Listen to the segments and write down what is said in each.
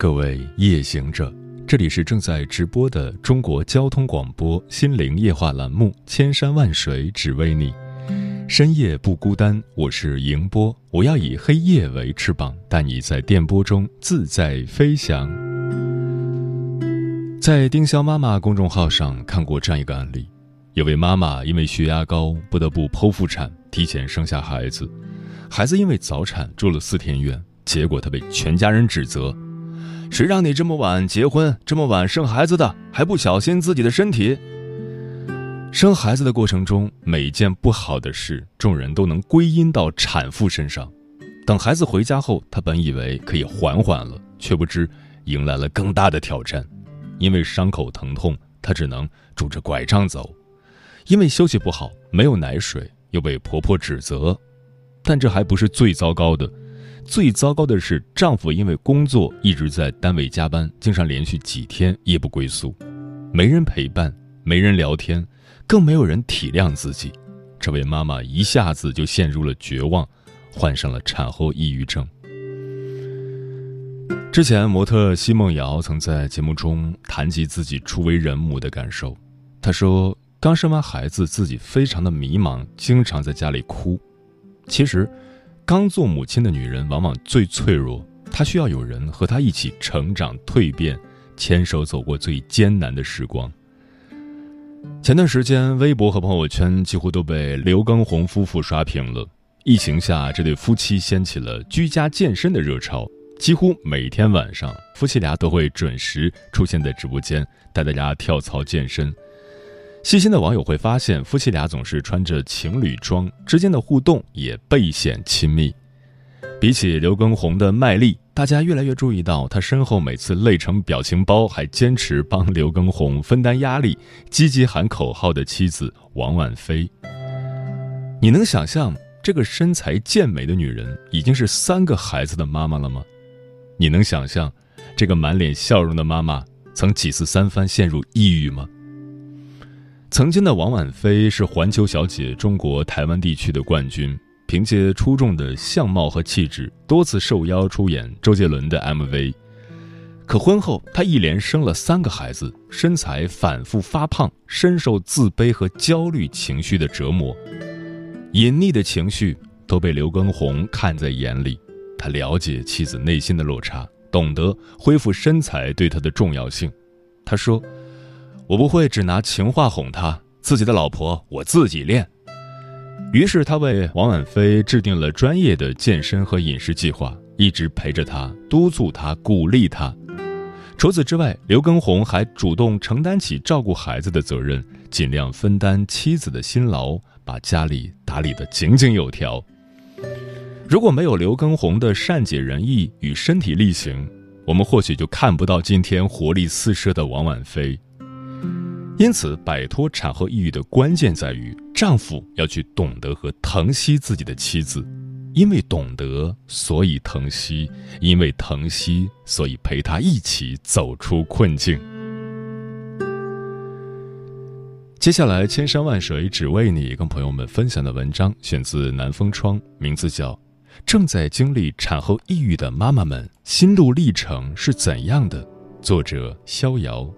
各位夜行者，这里是正在直播的中国交通广播心灵夜话栏目《千山万水只为你》，深夜不孤单，我是迎波，我要以黑夜为翅膀，带你在电波中自在飞翔。在丁香妈妈公众号上看过这样一个案例，有位妈妈因为血压高，不得不剖腹产，提前生下孩子，孩子因为早产住了四天院。结果她被全家人指责：“谁让你这么晚结婚，这么晚生孩子的，还不小心自己的身体？”生孩子的过程中，每件不好的事，众人都能归因到产妇身上。等孩子回家后，她本以为可以缓缓了，却不知迎来了更大的挑战。因为伤口疼痛，她只能拄着拐杖走；因为休息不好，没有奶水，又被婆婆指责。但这还不是最糟糕的。最糟糕的是，丈夫因为工作一直在单位加班，经常连续几天夜不归宿，没人陪伴，没人聊天，更没有人体谅自己。这位妈妈一下子就陷入了绝望，患上了产后抑郁症。之前，模特奚梦瑶曾在节目中谈及自己初为人母的感受。她说，刚生完孩子，自己非常的迷茫，经常在家里哭。其实。刚做母亲的女人往往最脆弱，她需要有人和她一起成长蜕变，牵手走过最艰难的时光。前段时间，微博和朋友圈几乎都被刘畊宏夫妇刷屏了。疫情下，这对夫妻掀起了居家健身的热潮，几乎每天晚上，夫妻俩都会准时出现在直播间，带大家跳操健身。细心的网友会发现，夫妻俩总是穿着情侣装，之间的互动也倍显亲密。比起刘畊宏的卖力，大家越来越注意到他身后每次累成表情包还坚持帮刘畊宏分担压力、积极喊口号的妻子王婉菲。你能想象这个身材健美的女人已经是三个孩子的妈妈了吗？你能想象这个满脸笑容的妈妈曾几次三番陷入抑郁吗？曾经的王婉菲是环球小姐中国台湾地区的冠军，凭借出众的相貌和气质，多次受邀出演周杰伦的 MV。可婚后，她一连生了三个孩子，身材反复发胖，深受自卑和焦虑情绪的折磨。隐匿的情绪都被刘畊宏看在眼里，他了解妻子内心的落差，懂得恢复身材对他的重要性。他说。我不会只拿情话哄她，自己的老婆我自己练。于是他为王婉菲制定了专业的健身和饮食计划，一直陪着她，督促她，鼓励她。除此之外，刘畊宏还主动承担起照顾孩子的责任，尽量分担妻子的辛劳，把家里打理得井井有条。如果没有刘畊宏的善解人意与身体力行，我们或许就看不到今天活力四射的王婉菲。因此，摆脱产后抑郁的关键在于丈夫要去懂得和疼惜自己的妻子，因为懂得，所以疼惜；因为疼惜，所以陪她一起走出困境。接下来，千山万水只为你，跟朋友们分享的文章选自南风窗，名字叫《正在经历产后抑郁的妈妈们心路历程是怎样的》，作者逍遥。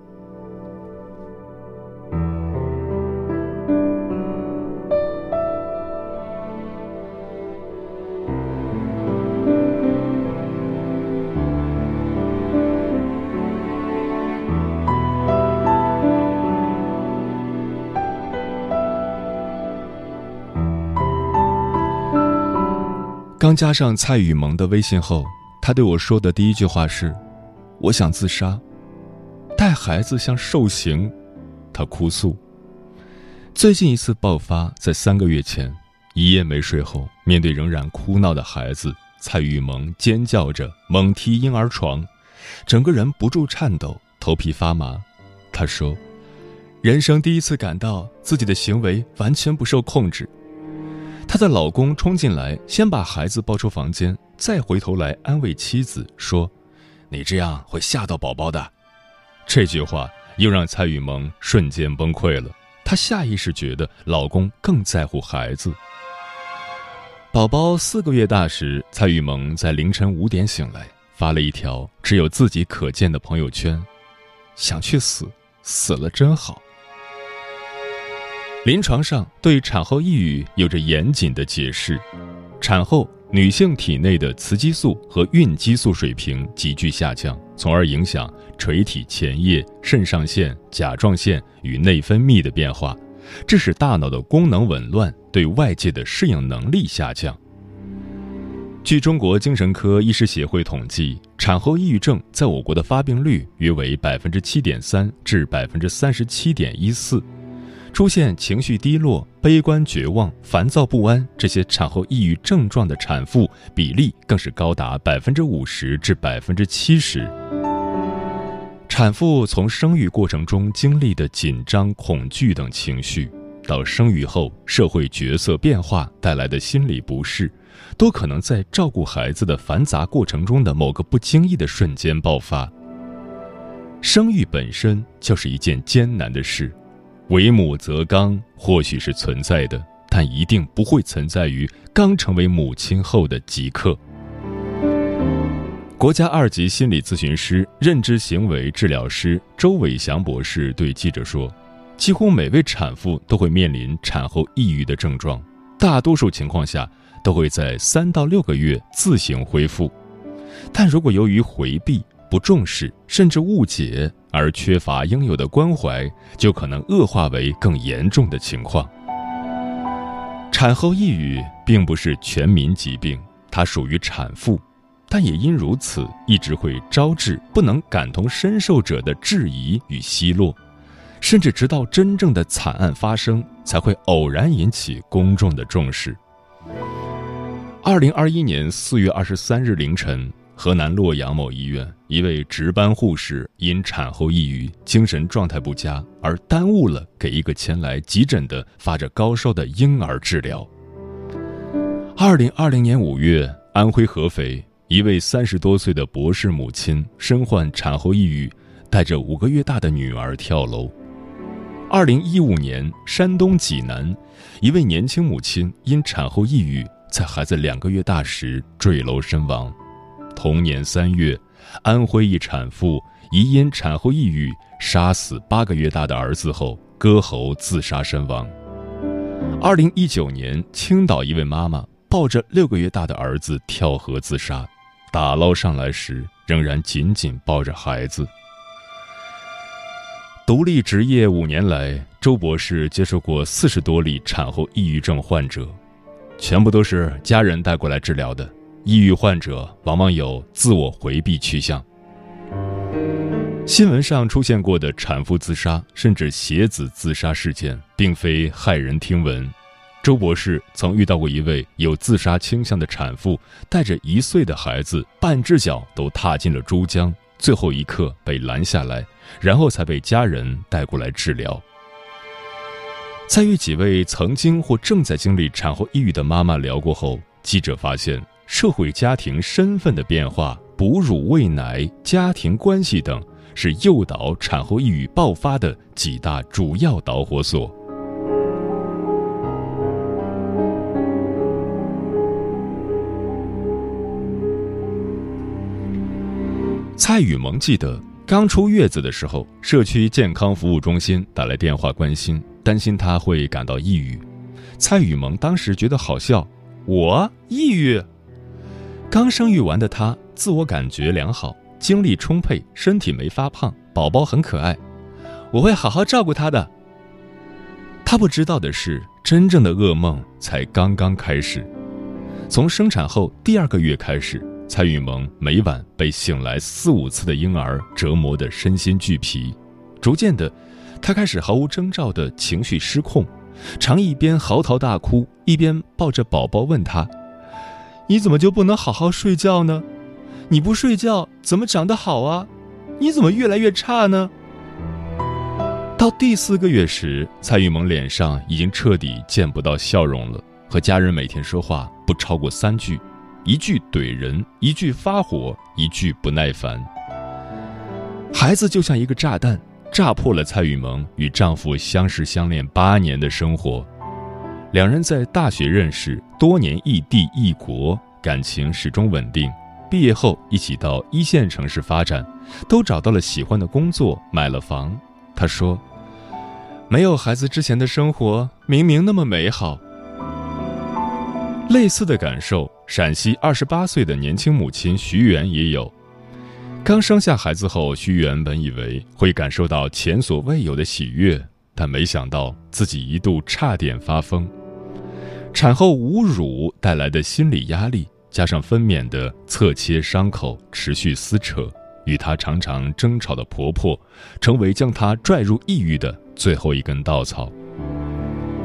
刚加上蔡雨萌的微信后，他对我说的第一句话是：“我想自杀，带孩子像受刑。”他哭诉。最近一次爆发在三个月前，一夜没睡后，面对仍然哭闹的孩子，蔡雨萌尖叫着猛踢婴儿床，整个人不住颤抖，头皮发麻。她说：“人生第一次感到自己的行为完全不受控制。”她的老公冲进来，先把孩子抱出房间，再回头来安慰妻子说：“你这样会吓到宝宝的。”这句话又让蔡雨萌瞬间崩溃了。她下意识觉得老公更在乎孩子。宝宝四个月大时，蔡雨萌在凌晨五点醒来，发了一条只有自己可见的朋友圈：“想去死，死了真好。”临床上对产后抑郁有着严谨的解释：产后女性体内的雌激素和孕激素水平急剧下降，从而影响垂体前叶、肾上腺、甲状腺与内分泌的变化，致使大脑的功能紊乱，对外界的适应能力下降。据中国精神科医师协会统计，产后抑郁症在我国的发病率约为百分之七点三至百分之三十七点一四。出现情绪低落、悲观、绝望、烦躁不安这些产后抑郁症状的产妇比例更是高达百分之五十至百分之七十。产妇从生育过程中经历的紧张、恐惧等情绪，到生育后社会角色变化带来的心理不适，都可能在照顾孩子的繁杂过程中的某个不经意的瞬间爆发。生育本身就是一件艰难的事。为母则刚或许是存在的，但一定不会存在于刚成为母亲后的即刻。国家二级心理咨询师、认知行为治疗师周伟祥博士对记者说：“几乎每位产妇都会面临产后抑郁的症状，大多数情况下都会在三到六个月自行恢复，但如果由于回避，不重视甚至误解而缺乏应有的关怀，就可能恶化为更严重的情况。产后抑郁并不是全民疾病，它属于产妇，但也因如此一直会招致不能感同身受者的质疑与奚落，甚至直到真正的惨案发生，才会偶然引起公众的重视。二零二一年四月二十三日凌晨。河南洛阳某医院一位值班护士因产后抑郁、精神状态不佳而耽误了给一个前来急诊的发着高烧的婴儿治疗。二零二零年五月，安徽合肥一位三十多岁的博士母亲身患产后抑郁，带着五个月大的女儿跳楼。二零一五年，山东济南一位年轻母亲因产后抑郁，在孩子两个月大时坠楼身亡。同年三月，安徽一产妇疑因产后抑郁杀死八个月大的儿子后割喉自杀身亡。二零一九年，青岛一位妈妈抱着六个月大的儿子跳河自杀，打捞上来时仍然紧紧抱着孩子。独立执业五年来，周博士接受过四十多例产后抑郁症患者，全部都是家人带过来治疗的。抑郁患者往往有自我回避趋向。新闻上出现过的产妇自杀甚至携子自杀事件，并非骇人听闻。周博士曾遇到过一位有自杀倾向的产妇，带着一岁的孩子，半只脚都踏进了珠江，最后一刻被拦下来，然后才被家人带过来治疗。在与几位曾经或正在经历产后抑郁的妈妈聊过后，记者发现。社会家庭身份的变化、哺乳喂奶、家庭关系等，是诱导产后抑郁爆发的几大主要导火索。蔡雨萌记得，刚出月子的时候，社区健康服务中心打来电话关心，担心她会感到抑郁。蔡雨萌当时觉得好笑，我抑郁。刚生育完的她，自我感觉良好，精力充沛，身体没发胖，宝宝很可爱，我会好好照顾他的。她不知道的是，真正的噩梦才刚刚开始。从生产后第二个月开始，蔡雨萌每晚被醒来四五次的婴儿折磨得身心俱疲，逐渐的，她开始毫无征兆的情绪失控，常一边嚎啕大哭，一边抱着宝宝问他。你怎么就不能好好睡觉呢？你不睡觉怎么长得好啊？你怎么越来越差呢？”到第四个月时，蔡玉萌脸上已经彻底见不到笑容了，和家人每天说话不超过三句，一句怼人，一句发火，一句不耐烦。孩子就像一个炸弹，炸破了蔡玉萌与丈夫相识相恋八年的生活。两人在大学认识，多年异地异国，感情始终稳定。毕业后一起到一线城市发展，都找到了喜欢的工作，买了房。她说。没有孩子之前的生活，明明那么美好。类似的感受，陕西二十八岁的年轻母亲徐媛也有。刚生下孩子后，徐媛本以为会感受到前所未有的喜悦，但没想到自己一度差点发疯。产后无乳带来的心理压力，加上分娩的侧切伤口持续撕扯，与她常常争吵的婆婆，成为将她拽入抑郁的。最后一根稻草。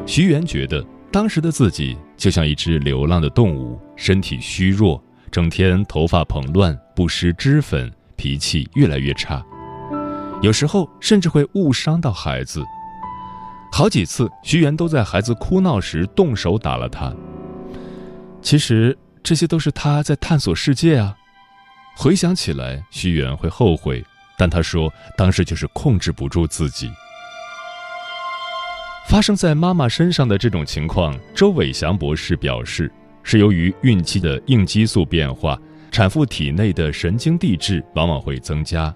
徐媛觉得当时的自己就像一只流浪的动物，身体虚弱，整天头发蓬乱，不施脂粉，脾气越来越差，有时候甚至会误伤到孩子。好几次，徐媛都在孩子哭闹时动手打了他。其实这些都是他在探索世界啊。回想起来，徐媛会后悔，但他说当时就是控制不住自己。发生在妈妈身上的这种情况，周伟祥博士表示，是由于孕期的应激素变化，产妇体内的神经递质往往会增加。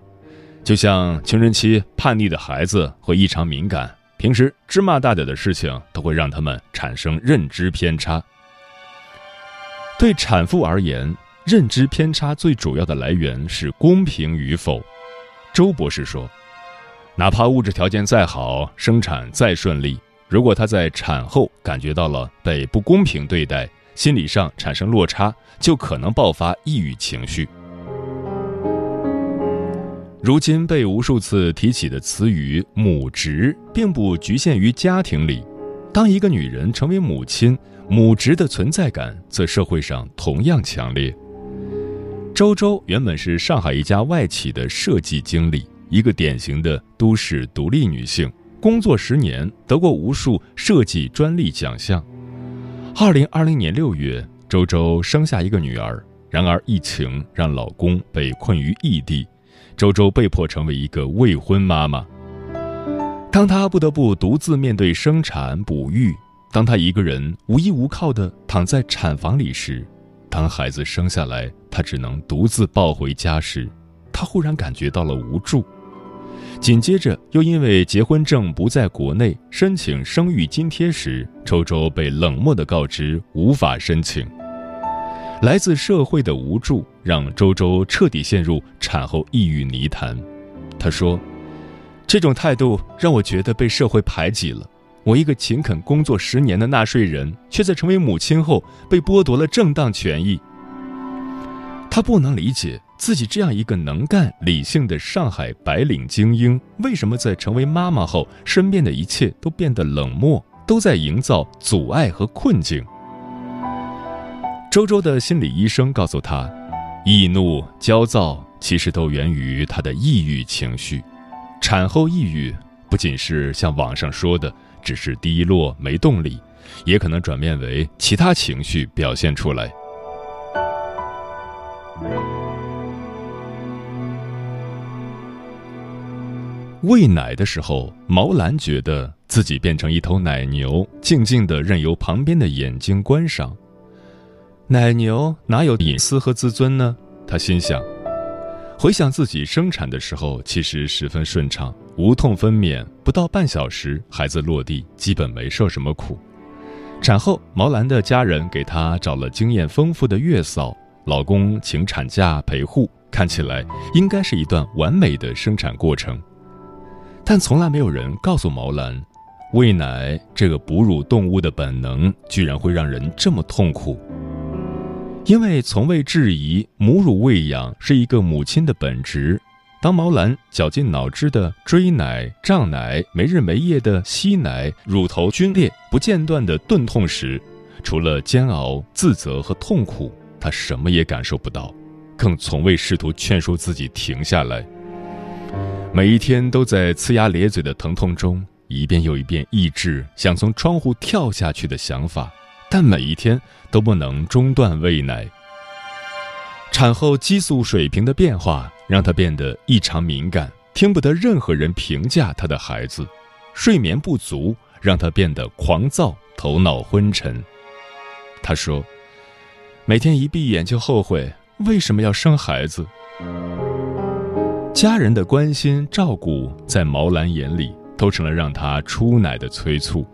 就像青春期叛逆的孩子会异常敏感，平时芝麻大点的事情都会让他们产生认知偏差。对产妇而言，认知偏差最主要的来源是公平与否。周博士说。哪怕物质条件再好，生产再顺利，如果她在产后感觉到了被不公平对待，心理上产生落差，就可能爆发抑郁情绪。如今被无数次提起的词语“母职”，并不局限于家庭里。当一个女人成为母亲，母职的存在感在社会上同样强烈。周周原本是上海一家外企的设计经理。一个典型的都市独立女性，工作十年，得过无数设计专利奖项。二零二零年六月，周周生下一个女儿，然而疫情让老公被困于异地，周周被迫成为一个未婚妈妈。当她不得不独自面对生产哺育，当她一个人无依无靠地躺在产房里时，当孩子生下来，她只能独自抱回家时，她忽然感觉到了无助。紧接着，又因为结婚证不在国内，申请生育津贴时，周周被冷漠的告知无法申请。来自社会的无助，让周周彻底陷入产后抑郁泥潭。他说：“这种态度让我觉得被社会排挤了。我一个勤恳工作十年的纳税人，却在成为母亲后被剥夺了正当权益。”他不能理解。自己这样一个能干、理性的上海白领精英，为什么在成为妈妈后，身边的一切都变得冷漠，都在营造阻碍和困境？周周的心理医生告诉他，易怒、焦躁其实都源于他的抑郁情绪。产后抑郁不仅是像网上说的只是低落、没动力，也可能转变为其他情绪表现出来。喂奶的时候，毛兰觉得自己变成一头奶牛，静静的任由旁边的眼睛观赏。奶牛哪有隐私和自尊呢？他心想。回想自己生产的时候，其实十分顺畅，无痛分娩，不到半小时，孩子落地，基本没受什么苦。产后，毛兰的家人给她找了经验丰富的月嫂，老公请产假陪护，看起来应该是一段完美的生产过程。但从来没有人告诉毛兰，喂奶这个哺乳动物的本能居然会让人这么痛苦。因为从未质疑母乳喂养是一个母亲的本职，当毛兰绞尽脑汁的追奶、胀奶、没日没夜的吸奶、乳头皲裂、不间断的钝痛时，除了煎熬、自责和痛苦，她什么也感受不到。更从未试图劝说自己停下来。每一天都在呲牙咧嘴的疼痛中，一遍又一遍抑制想从窗户跳下去的想法，但每一天都不能中断喂奶。产后激素水平的变化让她变得异常敏感，听不得任何人评价她的孩子；睡眠不足让她变得狂躁，头脑昏沉。她说：“每天一闭眼就后悔为什么要生孩子。”家人的关心照顾，在毛兰眼里都成了让她出奶的催促。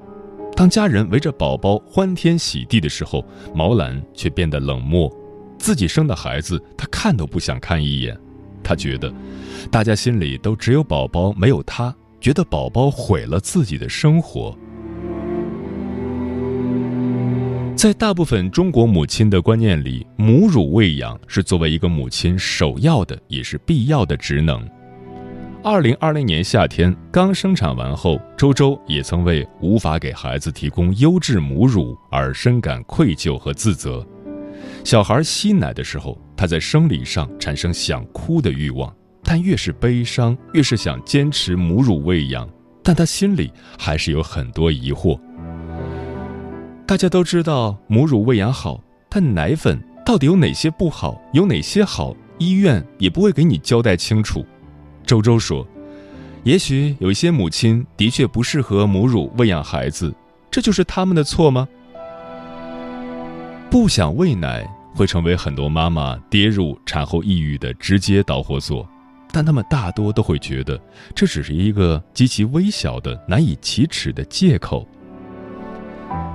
当家人围着宝宝欢天喜地的时候，毛兰却变得冷漠。自己生的孩子，她看都不想看一眼。她觉得，大家心里都只有宝宝，没有她，觉得宝宝毁了自己的生活。在大部分中国母亲的观念里，母乳喂养是作为一个母亲首要的，也是必要的职能。二零二零年夏天刚生产完后，周周也曾为无法给孩子提供优质母乳而深感愧疚和自责。小孩吸奶的时候，他在生理上产生想哭的欲望，但越是悲伤，越是想坚持母乳喂养，但他心里还是有很多疑惑。大家都知道母乳喂养好，但奶粉到底有哪些不好，有哪些好？医院也不会给你交代清楚。周周说：“也许有一些母亲的确不适合母乳喂养孩子，这就是他们的错吗？”不想喂奶会成为很多妈妈跌入产后抑郁的直接导火索，但他们大多都会觉得这只是一个极其微小的、难以启齿的借口。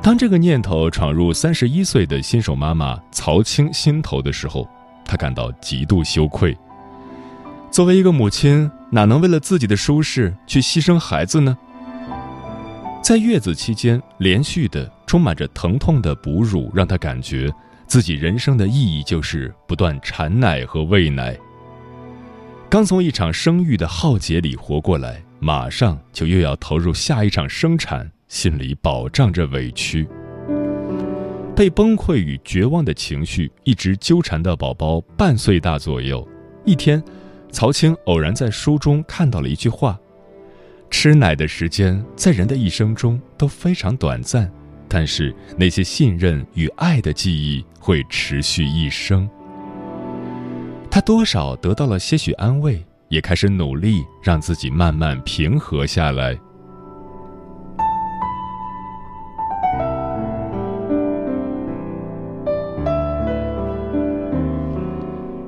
当这个念头闯入三十一岁的新手妈妈曹青心头的时候，她感到极度羞愧。作为一个母亲，哪能为了自己的舒适去牺牲孩子呢？在月子期间，连续的、充满着疼痛的哺乳，让她感觉自己人生的意义就是不断产奶和喂奶。刚从一场生育的浩劫里活过来，马上就又要投入下一场生产，心里饱胀着委屈。被崩溃与绝望的情绪一直纠缠到宝宝半岁大左右。一天，曹青偶然在书中看到了一句话。吃奶的时间在人的一生中都非常短暂，但是那些信任与爱的记忆会持续一生。他多少得到了些许安慰，也开始努力让自己慢慢平和下来。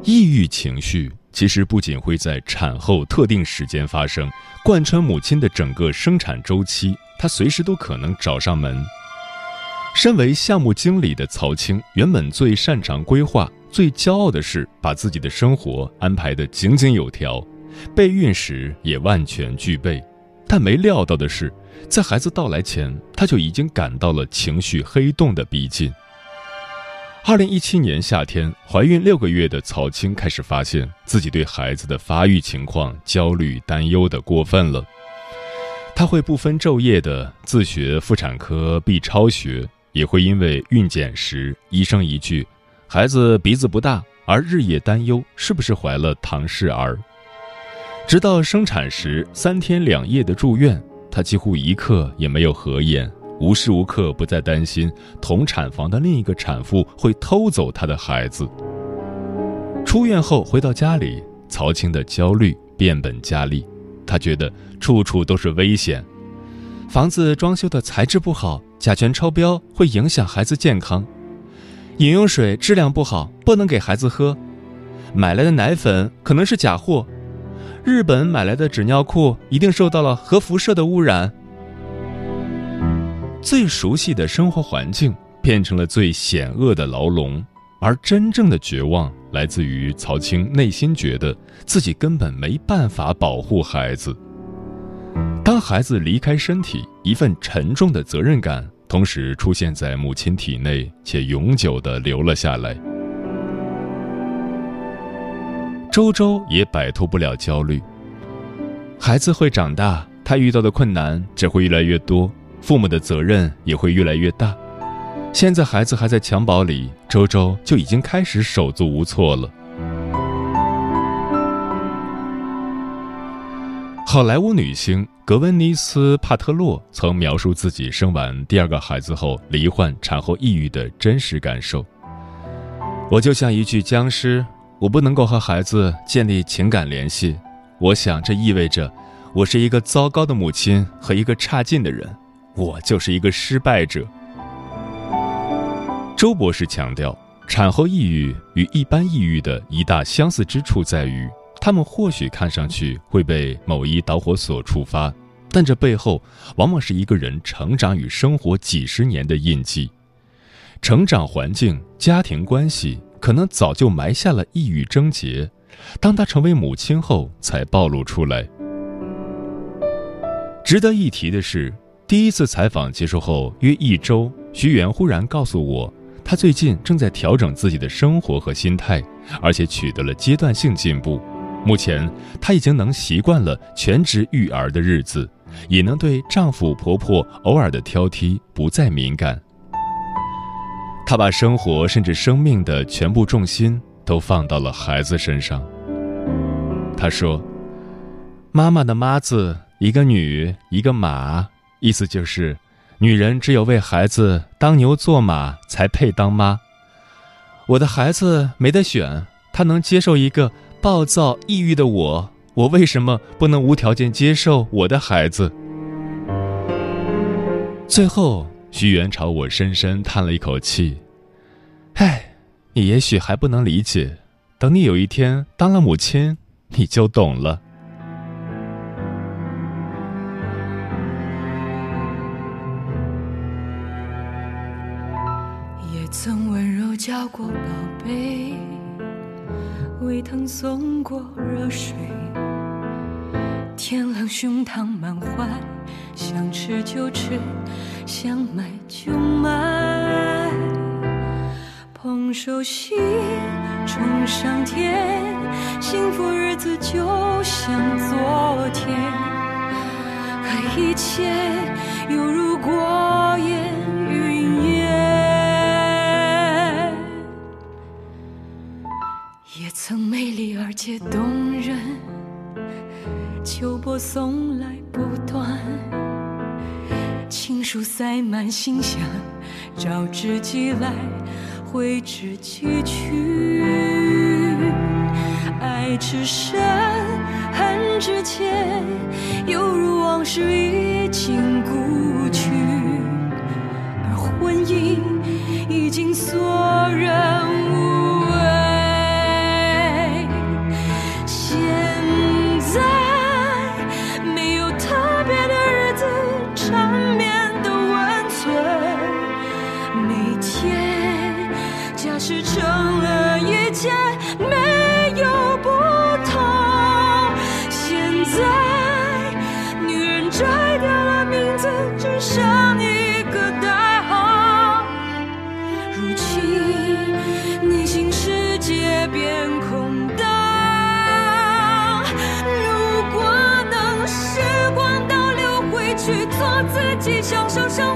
抑郁情绪。其实不仅会在产后特定时间发生，贯穿母亲的整个生产周期，她随时都可能找上门。身为项目经理的曹青，原本最擅长规划，最骄傲的是把自己的生活安排得井井有条，备孕时也万全俱备。但没料到的是，在孩子到来前，他就已经感到了情绪黑洞的逼近。二零一七年夏天，怀孕六个月的曹青开始发现自己对孩子的发育情况焦虑担忧的过分了。他会不分昼夜的自学妇产科 B 超学，也会因为孕检时医生一句“孩子鼻子不大”而日夜担忧是不是怀了唐氏儿。直到生产时三天两夜的住院，他几乎一刻也没有合眼。无时无刻不在担心同产房的另一个产妇会偷走她的孩子。出院后回到家里，曹青的焦虑变本加厉，他觉得处处都是危险：房子装修的材质不好，甲醛超标会影响孩子健康；饮用水质量不好，不能给孩子喝；买来的奶粉可能是假货；日本买来的纸尿裤一定受到了核辐射的污染。最熟悉的生活环境变成了最险恶的牢笼，而真正的绝望来自于曹青内心觉得自己根本没办法保护孩子。当孩子离开身体，一份沉重的责任感同时出现在母亲体内，且永久的留了下来。周周也摆脱不了焦虑，孩子会长大，他遇到的困难只会越来越多。父母的责任也会越来越大。现在孩子还在襁褓里，周周就已经开始手足无措了。好莱坞女星格温妮斯·帕特洛曾描述自己生完第二个孩子后罹患产后抑郁的真实感受：“我就像一具僵尸，我不能够和孩子建立情感联系。我想这意味着我是一个糟糕的母亲和一个差劲的人。我就是一个失败者。”周博士强调，产后抑郁与一般抑郁的一大相似之处在于。他们或许看上去会被某一导火索触发，但这背后往往是一个人成长与生活几十年的印记。成长环境、家庭关系可能早就埋下了抑郁症结，当他成为母亲后才暴露出来。值得一提的是，第一次采访结束后约一周，徐媛忽然告诉我，她最近正在调整自己的生活和心态，而且取得了阶段性进步。目前，她已经能习惯了全职育儿的日子，也能对丈夫婆婆偶尔的挑剔不再敏感。她把生活甚至生命的全部重心都放到了孩子身上。她说：“妈妈的妈字，一个女，一个马，意思就是，女人只有为孩子当牛做马，才配当妈。我的孩子没得选，他能接受一个。”暴躁抑郁的我，我为什么不能无条件接受我的孩子？最后，徐元朝我深深叹了一口气：“唉，你也许还不能理解，等你有一天当了母亲，你就懂了。”叫过宝贝。胃疼送过热水，天冷胸膛满怀，想吃就吃，想买就买。捧手心冲上天，幸福日子就像昨天，可一切犹如过曾美丽而且动人，秋波送来不断，情书塞满信箱，招之即来，挥之即去。爱之深，恨之切，犹如往事已经故去，而婚姻已经索然无。丧